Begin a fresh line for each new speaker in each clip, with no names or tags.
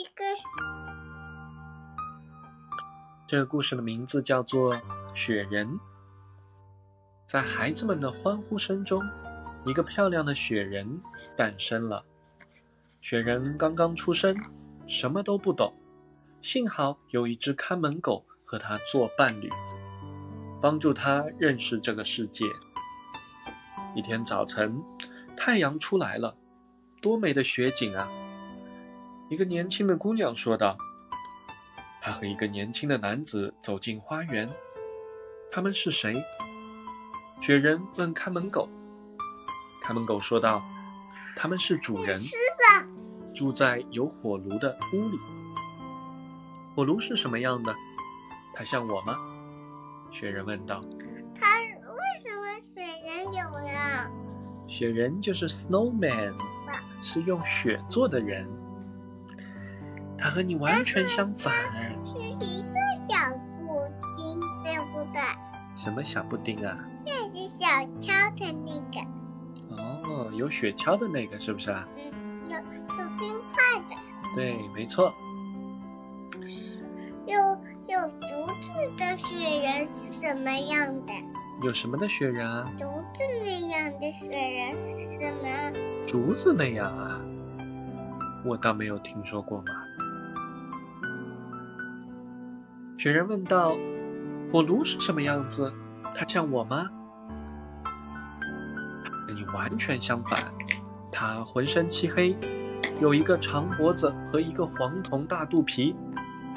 一个
这个故事的名字叫做《雪人》。在孩子们的欢呼声中，一个漂亮的雪人诞生了。雪人刚刚出生，什么都不懂，幸好有一只看门狗和他做伴侣，帮助他认识这个世界。一天早晨，太阳出来了，多美的雪景啊！一个年轻的姑娘说道。她和一个年轻的男子走进花园，他们是谁？雪人问看门狗。看门狗说道：“他们是主人，住在有火炉的屋里。火炉是什么样的？它像我吗？”雪人问道。
他为什么雪人有呀？
雪人就是 snowman，是用雪做的人。他和你完全相反。
是一个小布丁，对不对？
什么小布丁啊？
就是小敲的那个。
哦，有雪橇的那个是不是啊？
嗯，有有冰块的。
对，没错。
有有竹子的雪人是什么样的？
有什么的雪人啊？
竹子那样的雪人是什么？
竹子那样啊？我倒没有听说过嘛。雪人问道：“火炉是什么样子？它像我吗？”你完全相反，它浑身漆黑，有一个长脖子和一个黄铜大肚皮。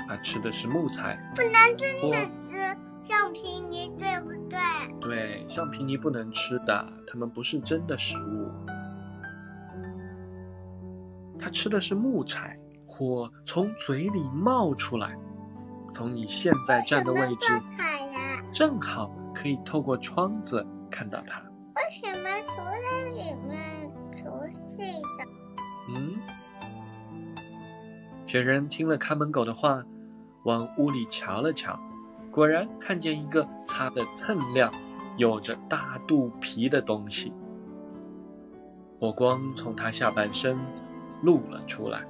它吃的是木材，
不能真的吃橡皮泥，对不对？
对，橡皮泥不能吃的，它们不是真的食物。它吃的是木材，火从嘴里冒出来。从你现在站的位置，正好可以透过窗子看到它。
为什么除了里面除这个？
嗯。雪人听了看门狗的话，往屋里瞧了瞧，果然看见一个擦得锃亮、有着大肚皮的东西。火光从他下半身露了出来。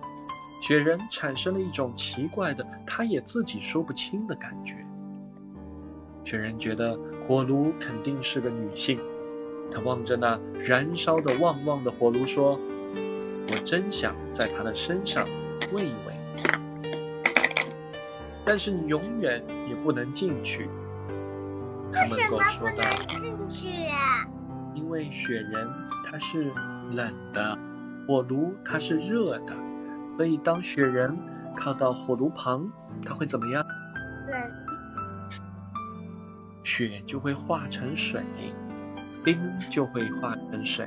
雪人产生了一种奇怪的，他也自己说不清的感觉。雪人觉得火炉肯定是个女性，他望着那燃烧的旺旺的火炉说：“我真想在她的身上喂一喂，但是你永远也不能进去。”
为什么不能进去啊？
因为雪人它是冷的，火炉它是热的。所以，当雪人靠到火炉旁，它会怎么样？
冷。
雪就会化成水，冰就会化成水。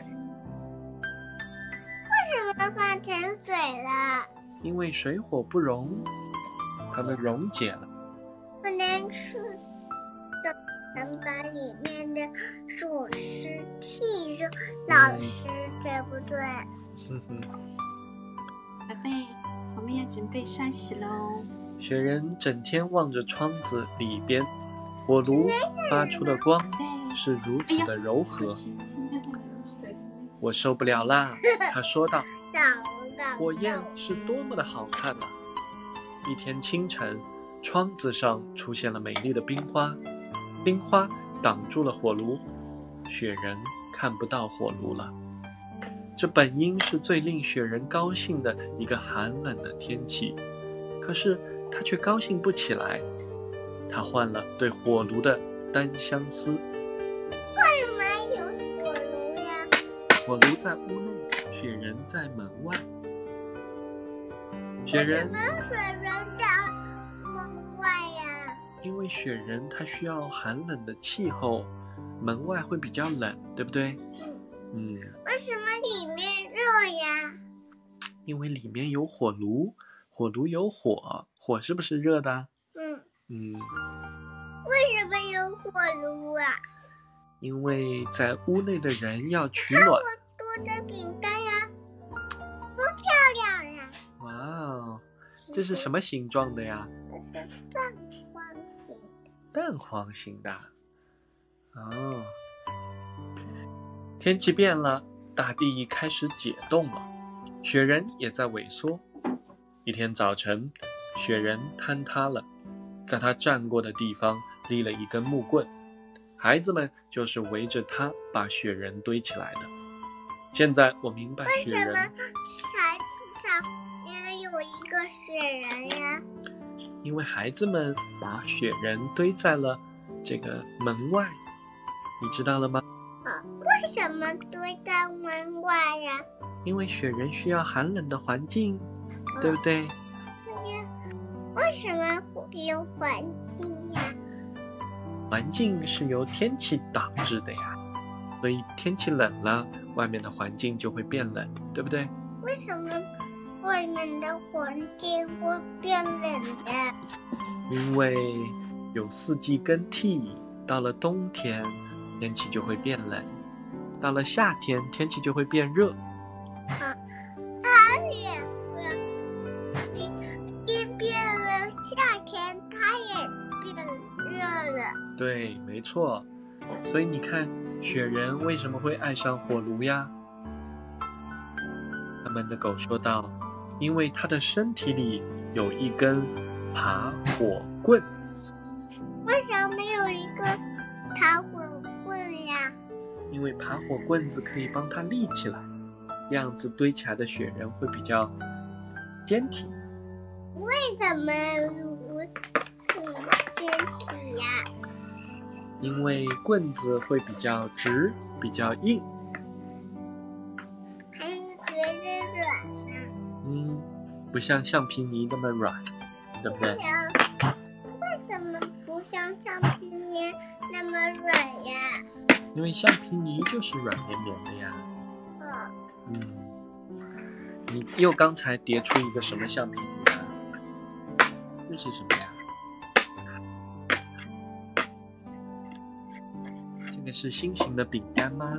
为什么化成水了？
因为水火不容，它们溶解了。
不能吃的，能把里面的主食气热，老师对不对？
哼哼。
准备刷洗喽。
雪人整天望着窗子里边，火炉发出的光是如此的柔和。我受不了啦，他说道。火焰是多么的好看啊！一天清晨，窗子上出现了美丽的冰花，冰花挡住了火炉，雪人看不到火炉了。这本应是最令雪人高兴的一个寒冷的天气，可是他却高兴不起来。他换了对火炉的单相思。
为什么有火炉呀？
火炉在屋内，雪人在门外。雪人。
为什么雪人在门外呀？
因为雪人他需要寒冷的气候，门外会比较冷，对不对？
为什么里面热呀？
因为里面有火炉，火炉有火，火是不是热的？
嗯
嗯。
为什么有火炉啊？
因为在屋内的人要取暖。
我做的饼干呀，多漂亮呀！
哇哦，这是什么形状的呀？
这是蛋黄形。
蛋黄形的。哦。天气变了，大地开始解冻了，雪人也在萎缩。一天早晨，雪人坍塌了，在他站过的地方立了一根木棍，孩子们就是围着他把雪人堆起来的。现在我明白雪人
为什么孩子上面有一个雪人呀？
因为孩子们把雪人堆在了这个门外，你知道了吗？
为什么堆在门外呀？
因为雪人需要寒冷的环境，对不对？
为什么会有环境呀？
环境是由天气导致的呀，所以天气冷了，外面的环境就会变冷，对不对？
为什么外面的环境会变冷的？
因为有四季更替，到了冬天天气就会变冷，到了夏天天气就会变热。
它也会一一变了，夏天它也变热了。
对，没错。所以你看，雪人为什么会爱上火炉呀？他们的狗说道：“因为它的身体里有一根爬火棍。
为什么没有一个爬火棍呀？
因为爬火棍子可以帮它立起来，这样子堆起来的雪人会比较坚挺。
为什么如此坚挺呀？
因为棍子会比较直，比较硬。
还是觉得软呢？
嗯，不像橡皮泥那么软，对不对？
为什么不像橡皮泥那么软呀？
因为橡皮泥就是软绵绵的呀。
哦，
嗯，你又刚才叠出一个什么橡皮泥啊？这是什么呀？这个是心形的饼干吗？